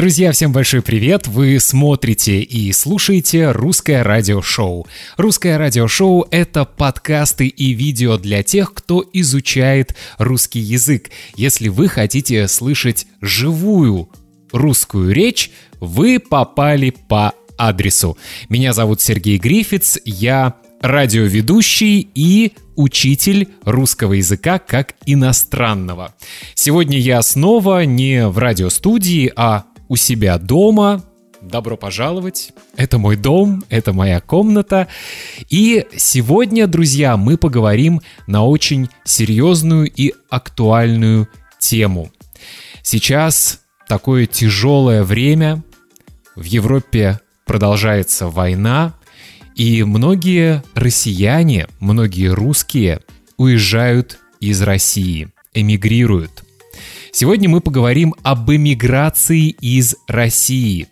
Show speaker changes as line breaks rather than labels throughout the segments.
Друзья, всем большой привет! Вы смотрите и слушаете «Русское радиошоу». «Русское радиошоу» — это подкасты и видео для тех, кто изучает русский язык. Если вы хотите слышать живую русскую речь, вы попали по адресу. Меня зовут Сергей Грифиц, я радиоведущий и учитель русского языка как иностранного. Сегодня я снова не в радиостудии, а у себя дома. Добро пожаловать. Это мой дом, это моя комната. И сегодня, друзья, мы поговорим на очень серьезную и актуальную тему. Сейчас такое тяжелое время. В Европе продолжается война, и многие россияне, многие русские уезжают из России, эмигрируют – Сегодня мы поговорим об эмиграции из России.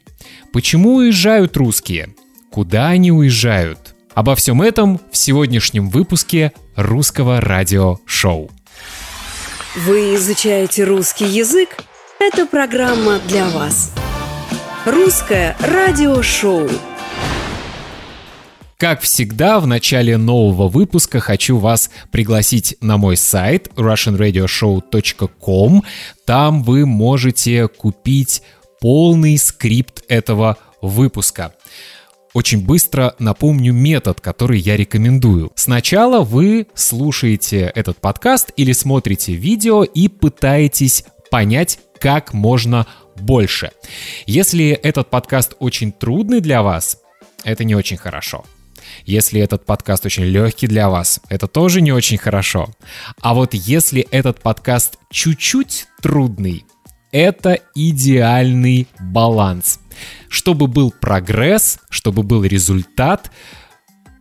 Почему уезжают русские? Куда они уезжают? Обо всем этом в сегодняшнем выпуске русского радиошоу.
Вы изучаете русский язык? Это программа для вас. Русское радиошоу.
Как всегда, в начале нового выпуска хочу вас пригласить на мой сайт russianradioshow.com. Там вы можете купить полный скрипт этого выпуска. Очень быстро напомню метод, который я рекомендую. Сначала вы слушаете этот подкаст или смотрите видео и пытаетесь понять, как можно больше. Если этот подкаст очень трудный для вас, это не очень хорошо. Если этот подкаст очень легкий для вас, это тоже не очень хорошо. А вот если этот подкаст чуть-чуть трудный, это идеальный баланс. Чтобы был прогресс, чтобы был результат,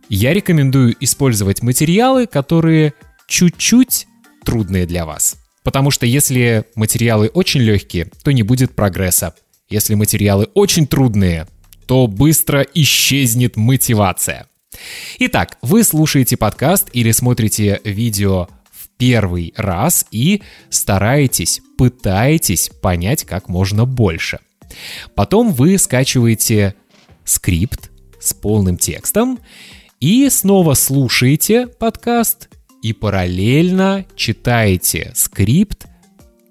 я рекомендую использовать материалы, которые чуть-чуть трудные для вас. Потому что если материалы очень легкие, то не будет прогресса. Если материалы очень трудные, то быстро исчезнет мотивация. Итак, вы слушаете подкаст или смотрите видео в первый раз и стараетесь, пытаетесь понять как можно больше. Потом вы скачиваете скрипт с полным текстом и снова слушаете подкаст и параллельно читаете скрипт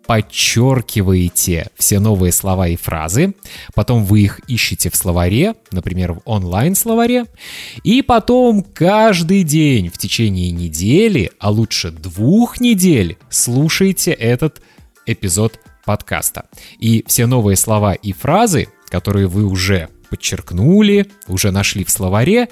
подчеркиваете все новые слова и фразы, потом вы их ищете в словаре, например, в онлайн-словаре, и потом каждый день в течение недели, а лучше двух недель, слушайте этот эпизод подкаста. И все новые слова и фразы, которые вы уже подчеркнули, уже нашли в словаре,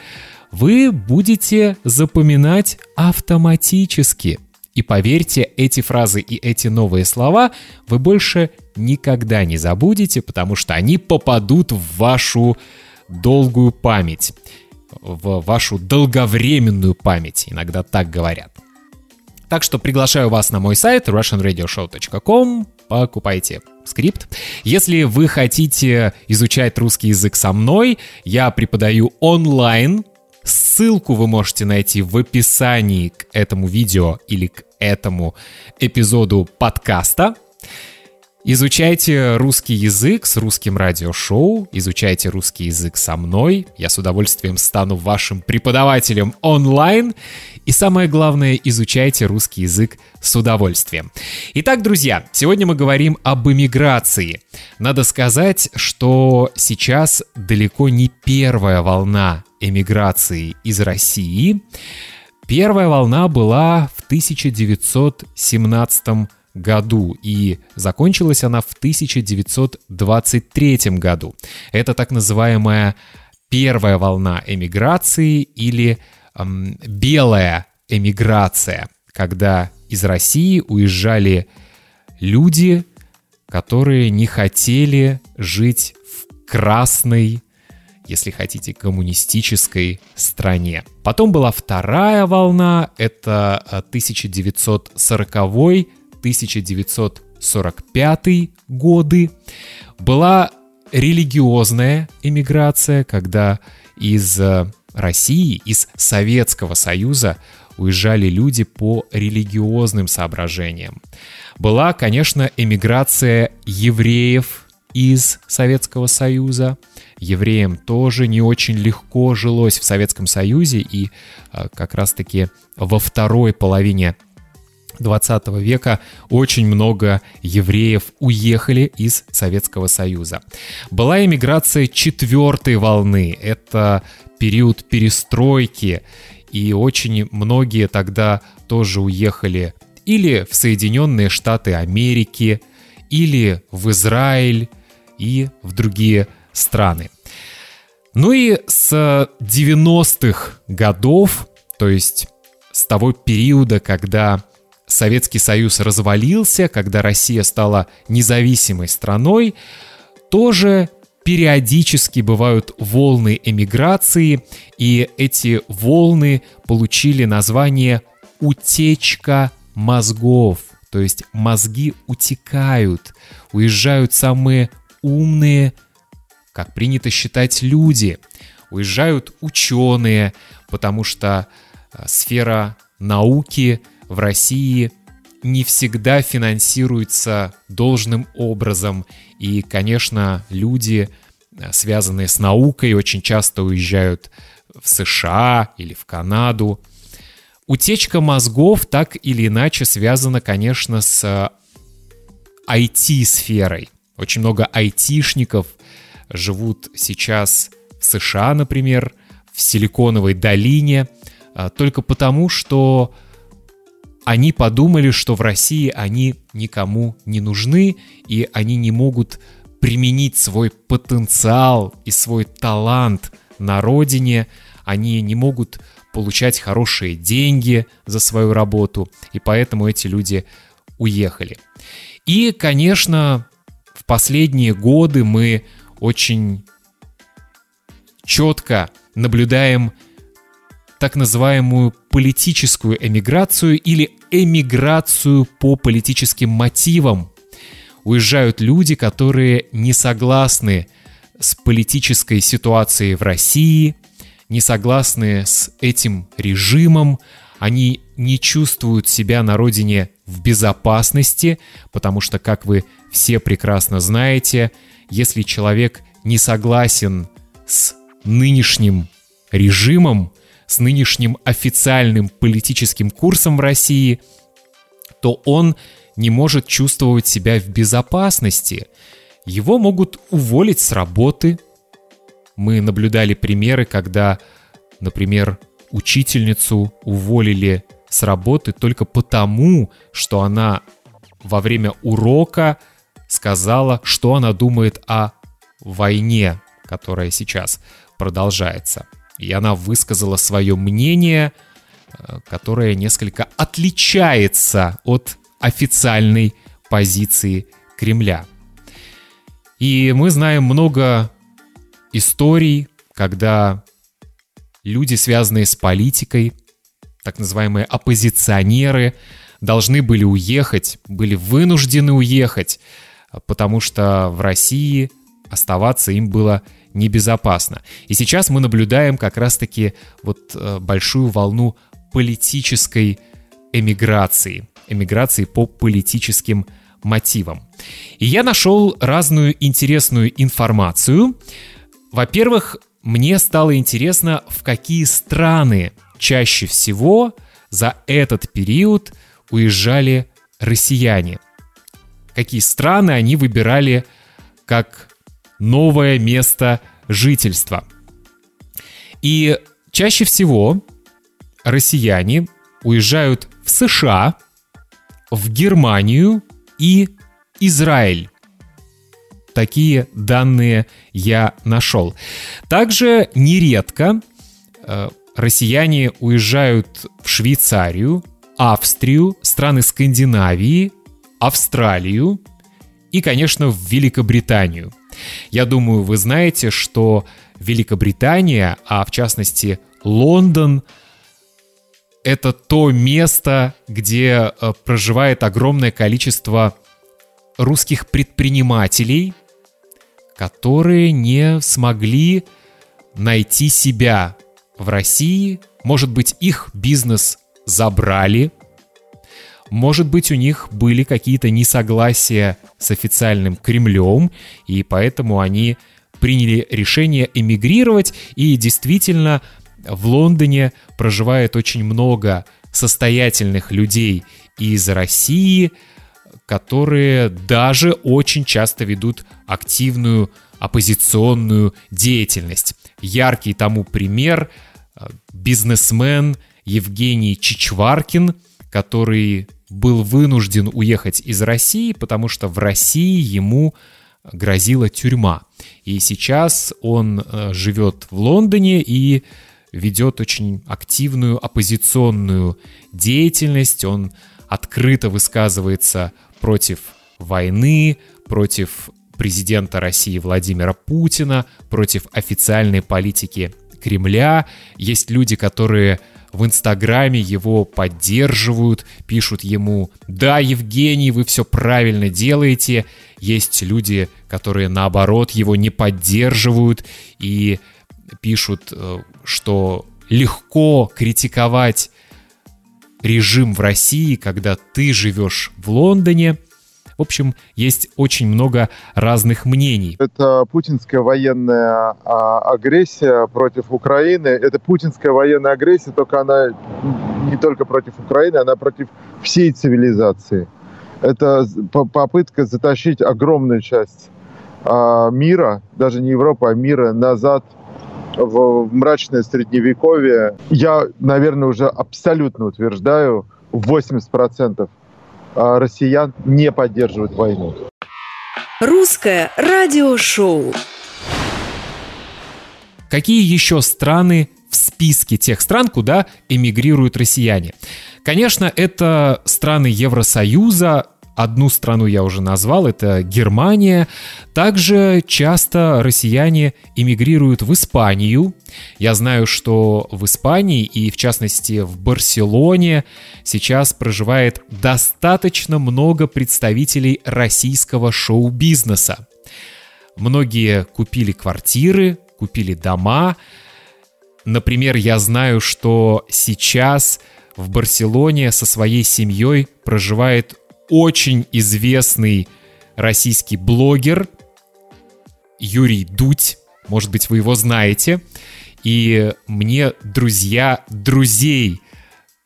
вы будете запоминать автоматически. И поверьте, эти фразы и эти новые слова вы больше никогда не забудете, потому что они попадут в вашу долгую память, в вашу долговременную память, иногда так говорят. Так что приглашаю вас на мой сайт russianradioshow.com, покупайте скрипт. Если вы хотите изучать русский язык со мной, я преподаю онлайн Ссылку вы можете найти в описании к этому видео или к этому эпизоду подкаста. Изучайте русский язык с русским радиошоу, изучайте русский язык со мной. Я с удовольствием стану вашим преподавателем онлайн. И самое главное, изучайте русский язык с удовольствием. Итак, друзья, сегодня мы говорим об эмиграции. Надо сказать, что сейчас далеко не первая волна эмиграции из России. Первая волна была в 1917 году, году, и закончилась она в 1923 году. Это так называемая первая волна эмиграции или эм, белая эмиграция, когда из России уезжали люди, которые не хотели жить в красной если хотите, коммунистической стране. Потом была вторая волна, это а, 1940 1945 годы. Была религиозная эмиграция, когда из э, России, из Советского Союза уезжали люди по религиозным соображениям. Была, конечно, эмиграция евреев из Советского Союза. Евреям тоже не очень легко жилось в Советском Союзе, и э, как раз-таки во второй половине 20 века очень много евреев уехали из Советского Союза. Была иммиграция четвертой волны. Это период перестройки, и очень многие тогда тоже уехали или в Соединенные Штаты Америки, или в Израиль и в другие страны. Ну и с 90-х годов, то есть с того периода, когда Советский Союз развалился, когда Россия стала независимой страной, тоже периодически бывают волны эмиграции, и эти волны получили название «утечка мозгов». То есть мозги утекают, уезжают самые умные, как принято считать, люди, уезжают ученые, потому что э, сфера науки – в России не всегда финансируется должным образом. И, конечно, люди, э, связанные с наукой, очень часто уезжают в США или в Канаду. Утечка мозгов так или иначе связана, конечно, с IT-сферой. Очень много айтишников живут сейчас в США, например, в Силиконовой долине, э, только потому, что они подумали, что в России они никому не нужны, и они не могут применить свой потенциал и свой талант на родине, они не могут получать хорошие деньги за свою работу, и поэтому эти люди уехали. И, конечно, в последние годы мы очень четко наблюдаем так называемую политическую эмиграцию или эмиграцию по политическим мотивам. Уезжают люди, которые не согласны с политической ситуацией в России, не согласны с этим режимом, они не чувствуют себя на родине в безопасности, потому что, как вы все прекрасно знаете, если человек не согласен с нынешним режимом, с нынешним официальным политическим курсом в России, то он не может чувствовать себя в безопасности. Его могут уволить с работы. Мы наблюдали примеры, когда, например, учительницу уволили с работы только потому, что она во время урока сказала, что она думает о войне, которая сейчас продолжается. И она высказала свое мнение, э, которое несколько отличается от официальной позиции Кремля. И мы знаем много историй, когда люди, связанные с политикой, так называемые оппозиционеры, должны были уехать, были вынуждены уехать, потому что в России оставаться им было небезопасно. И сейчас мы наблюдаем как раз-таки вот э, большую волну политической эмиграции, эмиграции по политическим мотивам. И я нашел разную интересную информацию. Во-первых, мне стало интересно, в какие страны чаще всего за этот период уезжали россияне. Какие страны они выбирали как новое место жительства. И чаще всего россияне уезжают в США, в Германию и Израиль. Такие данные я нашел. Также нередко э, россияне уезжают в Швейцарию, Австрию, страны Скандинавии, Австралию и, конечно, в Великобританию – я думаю, вы знаете, что Великобритания, а в частности Лондон, это то место, где э, проживает огромное количество русских предпринимателей, которые не смогли найти себя в России. Может быть, их бизнес забрали, может быть, у них были какие-то несогласия с официальным Кремлем, и поэтому они приняли решение эмигрировать, и действительно в Лондоне проживает очень много состоятельных людей из России, которые даже очень часто ведут активную оппозиционную деятельность. Яркий тому пример э, бизнесмен Евгений Чичваркин, который был вынужден уехать из России, потому что в России ему грозила тюрьма. И сейчас он э, живет в Лондоне и ведет очень активную оппозиционную деятельность. Он открыто высказывается против войны, против президента России Владимира Путина, против официальной политики Кремля. Есть люди, которые в Инстаграме его поддерживают, пишут ему «Да, Евгений, вы все правильно делаете». Есть люди, которые наоборот его не поддерживают и пишут, э, что легко критиковать режим в России, когда ты живешь в Лондоне. В общем, есть очень много разных мнений.
Это путинская военная а, агрессия против Украины. Это путинская военная агрессия, только она не только против Украины, она против всей цивилизации. Это попытка затащить огромную часть а, мира, даже не Европы, а мира назад в мрачное средневековье. Я, наверное, уже абсолютно утверждаю, 80% а, россиян не поддерживают войну.
Русское радиошоу.
Какие еще страны в списке тех стран, куда эмигрируют россияне? Конечно, это страны Евросоюза, Одну страну я уже назвал, это Германия. Также часто россияне эмигрируют в Испанию. Я знаю, что в Испании и в частности в Барселоне сейчас проживает достаточно много представителей российского шоу-бизнеса. Многие купили квартиры, купили дома. Например, я знаю, что сейчас в Барселоне со своей семьей проживает очень известный российский блогер Юрий Дудь. Может быть, вы его знаете. И мне друзья друзей,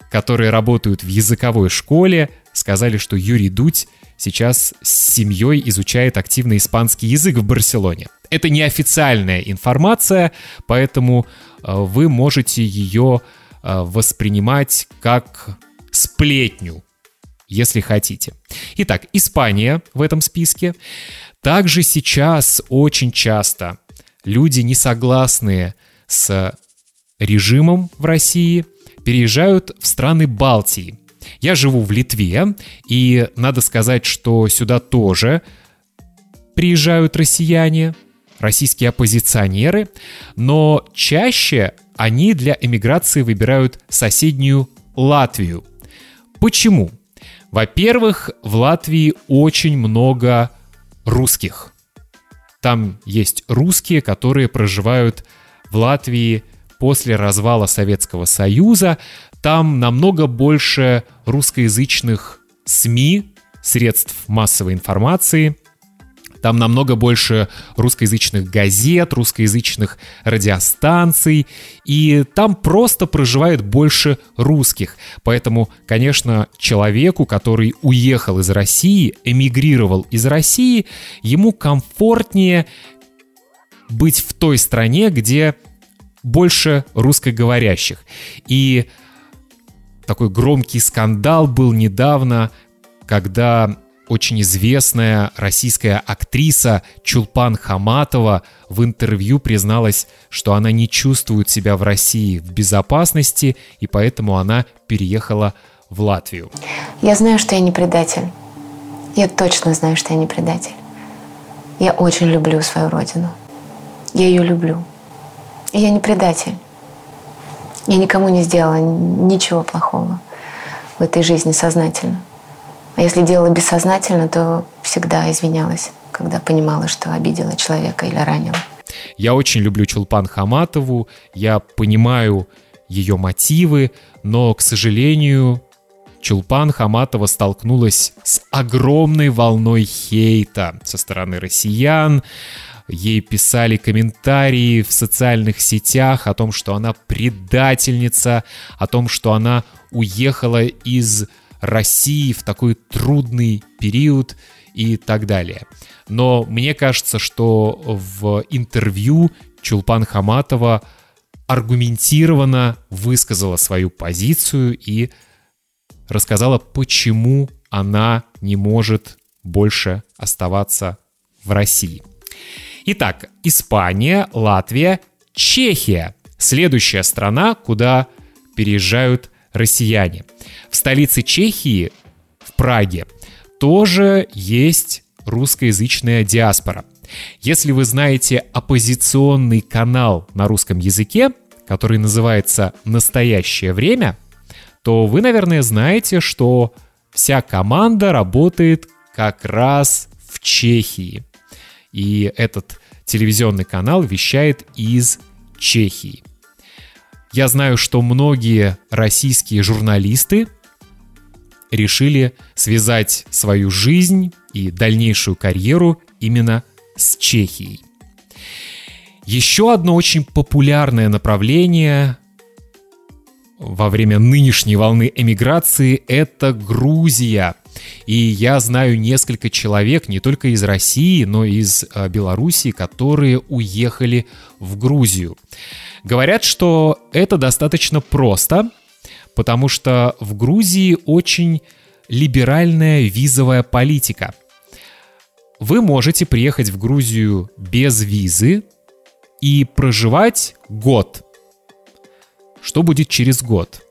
которые работают в языковой школе, сказали, что Юрий Дудь сейчас с семьей изучает активно испанский язык в Барселоне. Это неофициальная информация, поэтому э, вы можете ее э, воспринимать как сплетню, если хотите. Итак, Испания в этом списке. Также сейчас очень часто люди, не согласные с режимом в России, переезжают в страны Балтии. Я живу в Литве, и надо сказать, что сюда тоже приезжают россияне, российские оппозиционеры, но чаще они для эмиграции выбирают соседнюю Латвию. Почему? Во-первых, в Латвии очень много русских. Там есть русские, которые проживают в Латвии после развала Советского Союза. Там намного больше русскоязычных СМИ, средств массовой информации – там намного больше русскоязычных газет, русскоязычных радиостанций, и там просто проживает больше русских. Поэтому, конечно, человеку, который уехал из России, эмигрировал из России, ему комфортнее быть в той стране, где больше русскоговорящих. И такой громкий скандал был недавно, когда очень известная российская актриса Чулпан Хаматова в интервью призналась, что она не чувствует себя в России в безопасности, и поэтому она переехала в Латвию.
Я знаю, что я не предатель. Я точно знаю, что я не предатель. Я очень люблю свою родину. Я ее люблю. И я не предатель. Я никому не сделала ничего плохого в этой жизни сознательно. А если делала бессознательно, то всегда извинялась, когда понимала, что обидела человека или ранила.
Я очень люблю Чулпан Хаматову, я понимаю ее мотивы, но, к сожалению, Чулпан Хаматова столкнулась с огромной волной хейта со стороны россиян. Ей писали комментарии в социальных сетях о том, что она предательница, о том, что она уехала из России в такой трудный период и так далее. Но мне кажется, что в интервью Чулпан Хаматова аргументированно высказала свою позицию и рассказала, почему она не может больше оставаться в России. Итак, Испания, Латвия, Чехия. Следующая страна, куда переезжают россияне. В столице Чехии, в Праге, тоже есть русскоязычная диаспора. Если вы знаете оппозиционный канал на русском языке, который называется «Настоящее время», то вы, наверное, знаете, что вся команда работает как раз в Чехии. И этот телевизионный канал вещает из Чехии. Я знаю, что многие российские журналисты решили связать свою жизнь и дальнейшую карьеру именно с Чехией. Еще одно очень популярное направление во время нынешней волны эмиграции — это Грузия. И я знаю несколько человек, не только из России, но и из э, Белоруссии, которые уехали в Грузию. Говорят, что это достаточно просто, потому что в Грузии очень либеральная визовая политика. Вы можете приехать в Грузию без визы и проживать год. Что будет через год?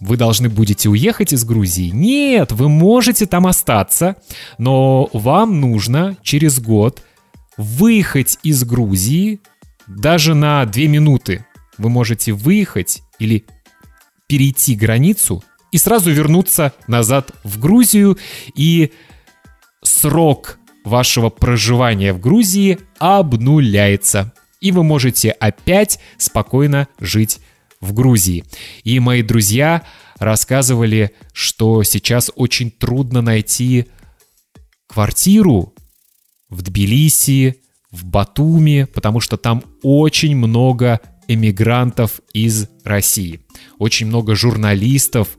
Вы должны будете уехать из Грузии? Нет, вы можете там остаться, но вам нужно через год выехать из Грузии даже на две минуты. Вы можете выехать или перейти границу и сразу вернуться назад в Грузию, и срок вашего проживания в Грузии обнуляется. И вы можете опять спокойно жить в Грузии. И мои друзья рассказывали, что сейчас очень трудно найти квартиру в Тбилиси, в Батуми, потому что там очень много эмигрантов из России. Очень много журналистов,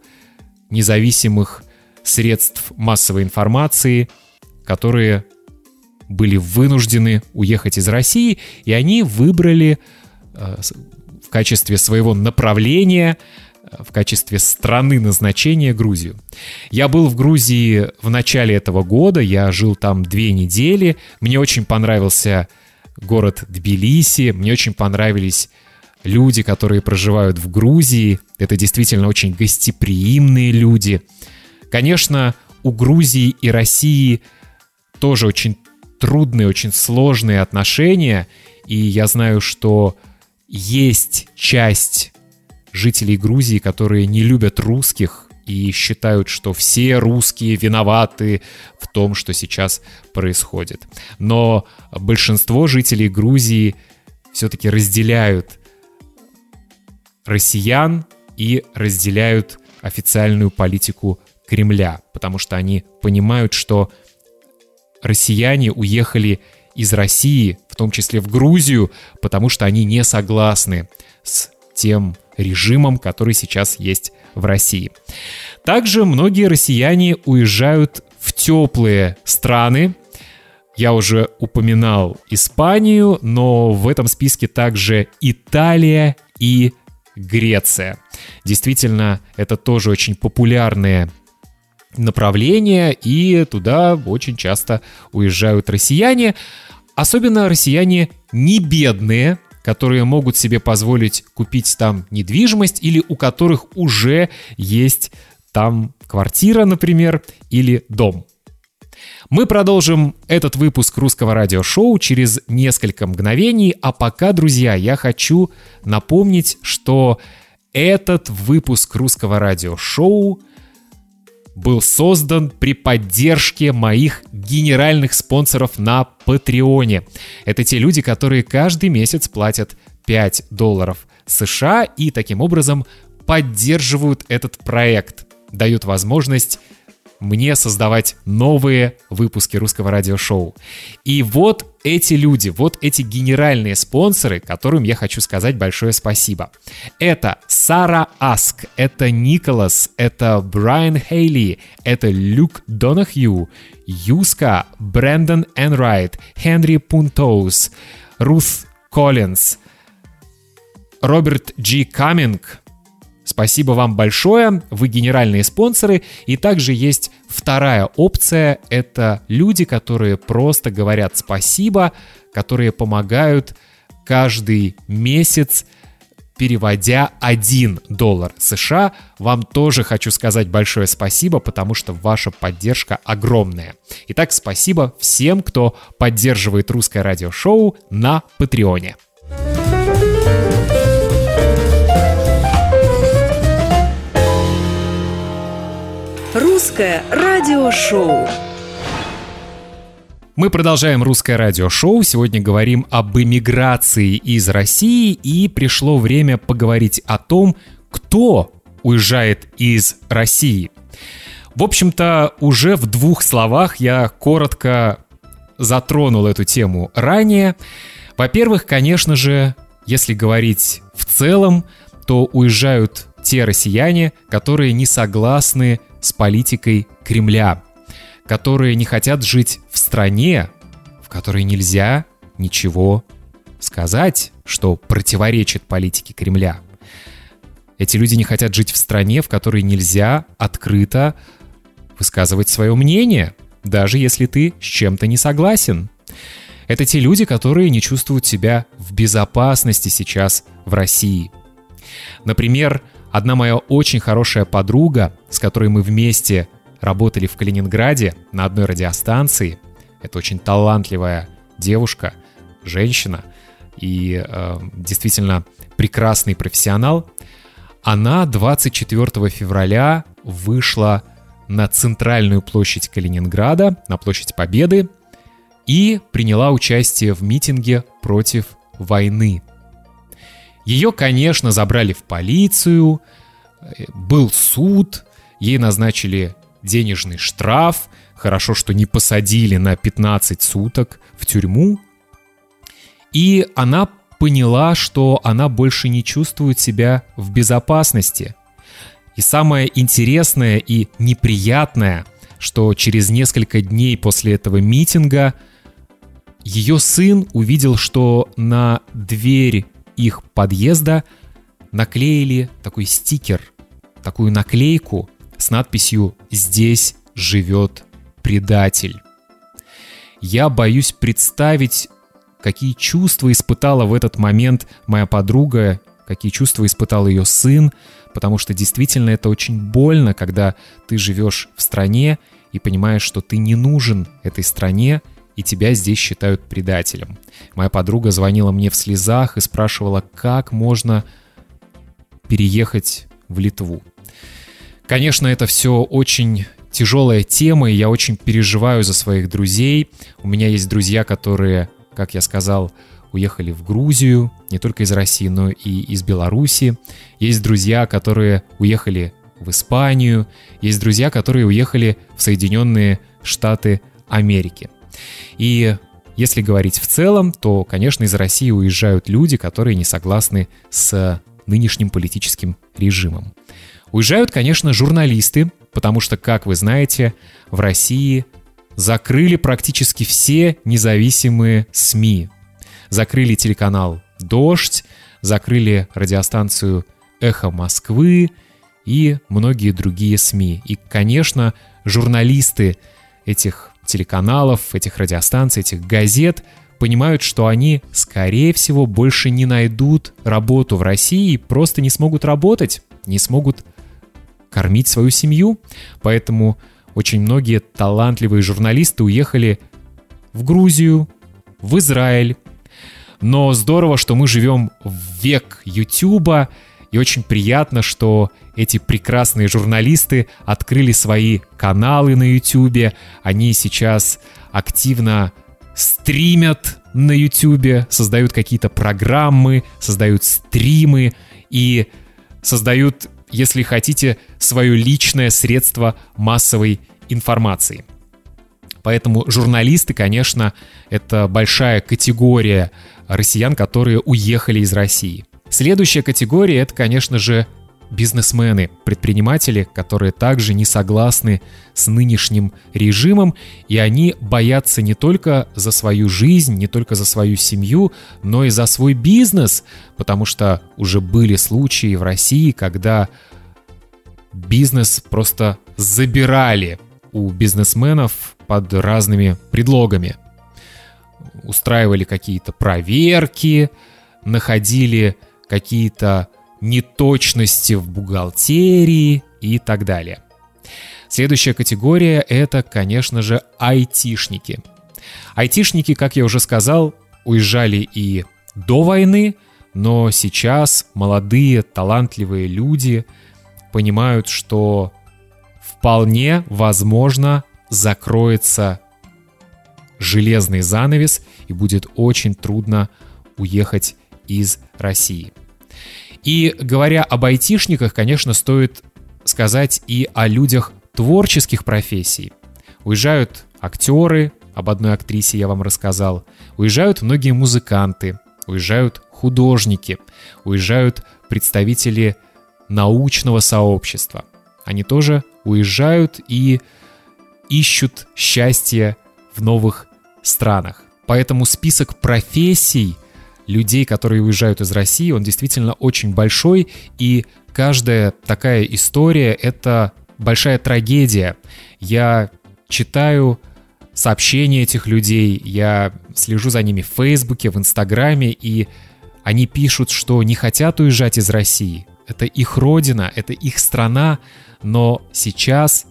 независимых средств массовой информации, которые были вынуждены уехать из России, и они выбрали э, качестве своего направления, э, в качестве страны назначения Грузию. Я был в Грузии в начале этого года, я жил там две недели, мне очень понравился город Тбилиси, мне очень понравились люди, которые проживают в Грузии. Это действительно очень гостеприимные люди. Конечно, у Грузии и России тоже очень трудные, очень сложные отношения, и я знаю, что есть часть жителей Грузии, которые не любят русских и считают, что все русские виноваты в том, что сейчас происходит. Но большинство жителей Грузии все-таки разделяют россиян и разделяют официальную политику Кремля, потому что они понимают, что россияне уехали из России, в том числе в Грузию, потому что они не согласны с тем режимом, который сейчас есть в России. Также многие россияне уезжают в теплые страны. Я уже упоминал Испанию, но в этом списке также Италия и Греция. Действительно, это тоже очень популярные направления, и туда очень часто уезжают россияне. Особенно россияне не бедные, которые могут себе позволить купить там недвижимость или у которых уже есть там квартира, например, или дом. Мы продолжим этот выпуск русского радиошоу через несколько мгновений, а пока, друзья, я хочу напомнить, что этот выпуск русского радиошоу был создан при поддержке моих генеральных спонсоров на Патреоне. Это те люди, которые каждый месяц платят 5 долларов США и таким образом поддерживают этот проект. дает возможность мне создавать новые выпуски русского радиошоу. И вот эти люди, вот эти генеральные спонсоры, которым я хочу сказать большое спасибо. Это Сара Аск, это Николас, это Брайан Хейли, это Люк Донахью, Юска, Брэндон Энрайт, Хенри Пунтоус, Рус Коллинз, Роберт Джи Каминг, Спасибо вам большое, вы генеральные спонсоры. И также есть вторая опция, это люди, которые просто говорят спасибо, которые помогают каждый месяц переводя 1 доллар США. Вам тоже хочу сказать большое спасибо, потому что ваша поддержка огромная. Итак, спасибо всем, кто поддерживает русское радиошоу на Патреоне.
Русское радиошоу.
Мы продолжаем русское радиошоу. Сегодня говорим об эмиграции из России, и пришло время поговорить о том, кто уезжает из России. В общем-то, уже в двух словах я коротко затронул эту тему ранее. Во-первых, конечно же, если говорить в целом, то уезжают те россияне, которые не согласны с политикой Кремля, которые не хотят жить в стране, в которой нельзя ничего сказать, что противоречит политике Кремля. Эти люди не хотят жить в стране, в которой нельзя открыто высказывать свое мнение, даже если ты с чем-то не согласен. Это те люди, которые не чувствуют себя в безопасности сейчас в России. Например, Одна моя очень хорошая подруга, с которой мы вместе работали в Калининграде на одной радиостанции, это очень талантливая девушка, женщина и э, действительно прекрасный профессионал, она 24 февраля вышла на центральную площадь Калининграда, на площадь Победы, и приняла участие в митинге против войны ее, конечно, забрали в полицию, был суд, ей назначили денежный штраф, хорошо, что не посадили на 15 суток в тюрьму. И она поняла, что она больше не чувствует себя в безопасности. И самое интересное и неприятное, что через несколько дней после этого митинга ее сын увидел, что на дверь их подъезда наклеили такой стикер, такую наклейку с надписью «Здесь живет предатель». Я боюсь представить, какие чувства испытала в этот момент моя подруга, какие чувства испытал ее сын, потому что действительно это очень больно, когда ты живешь в стране и понимаешь, что ты не нужен этой стране, и тебя здесь считают предателем. Моя подруга звонила мне в слезах и спрашивала, как можно переехать в Литву. Конечно, это все очень тяжелая тема, и я очень переживаю за своих друзей. У меня есть друзья, которые, как я сказал, уехали в Грузию, не только из России, но и из Беларуси. Есть друзья, которые уехали в Испанию. Есть друзья, которые уехали в Соединенные Штаты Америки. И если говорить в целом, то, конечно, из России уезжают люди, которые не согласны с нынешним политическим режимом. Уезжают, конечно, журналисты, потому что, как вы знаете, в России закрыли практически все независимые СМИ. Закрыли телеканал «Дождь», закрыли радиостанцию «Эхо Москвы» и многие другие СМИ. И, конечно, журналисты этих телеканалов, этих радиостанций, этих газет понимают, что они, скорее всего, больше не найдут работу в России и просто не смогут работать, не смогут кормить свою семью. Поэтому очень многие талантливые журналисты уехали в Грузию, в Израиль. Но здорово, что мы живем в век Ютуба, и очень приятно, что эти прекрасные журналисты открыли свои каналы на YouTube. Они сейчас активно стримят на YouTube, создают какие-то программы, создают стримы и создают если хотите, свое личное средство массовой информации. Поэтому журналисты, конечно, это большая категория россиян, которые уехали из России. Следующая категория — это, конечно же, бизнесмены, предприниматели, которые также не согласны с нынешним режимом, и они боятся не только за свою жизнь, не только за свою семью, но и за свой бизнес, потому что уже были случаи в России, когда бизнес просто забирали у бизнесменов под разными предлогами. Устраивали какие-то проверки, находили какие-то неточности в бухгалтерии и так далее. Следующая категория — это, конечно же, айтишники. Айтишники, как я уже сказал, уезжали и до войны, но сейчас молодые, талантливые люди понимают, что вполне возможно закроется железный занавес и будет очень трудно уехать из России. И говоря об айтишниках, конечно, стоит сказать и о людях творческих профессий. Уезжают актеры, об одной актрисе я вам рассказал, уезжают многие музыканты, уезжают художники, уезжают представители научного сообщества. Они тоже уезжают и ищут счастье в новых странах. Поэтому список профессий людей, которые уезжают из России, он действительно очень большой, и каждая такая история — это большая трагедия. Я читаю сообщения этих людей, я слежу за ними в Фейсбуке, в Инстаграме, и они пишут, что не хотят уезжать из России. Это их родина, это их страна, но сейчас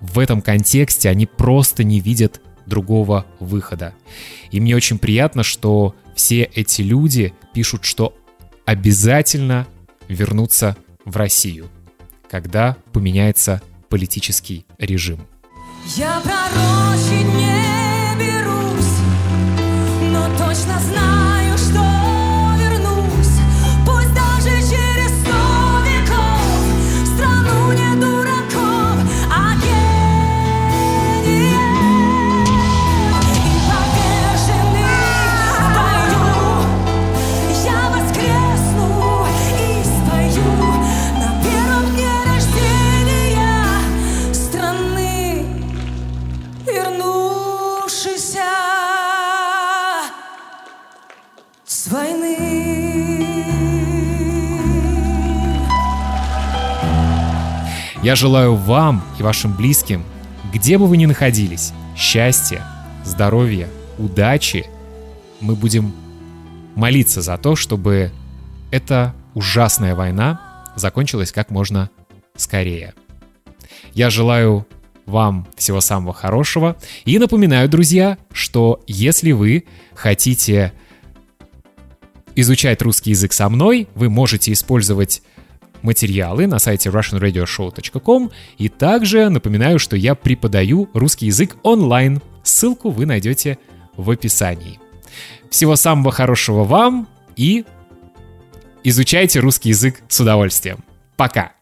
в этом контексте они просто не видят другого выхода. И мне очень приятно, что все эти люди пишут, что обязательно вернутся в Россию, когда поменяется политический режим. Я не берусь, но точно знаю, Я желаю вам и вашим близким, где бы вы ни находились, счастья, здоровья, удачи. Мы будем молиться за то, чтобы эта ужасная война закончилась как можно скорее. Я желаю вам всего самого хорошего. И напоминаю, друзья, что если вы хотите изучать русский язык со мной, вы можете использовать материалы на сайте russianradioshow.com и также напоминаю, что я преподаю русский язык онлайн. Ссылку вы найдете в описании. Всего самого хорошего вам и изучайте русский язык с удовольствием. Пока!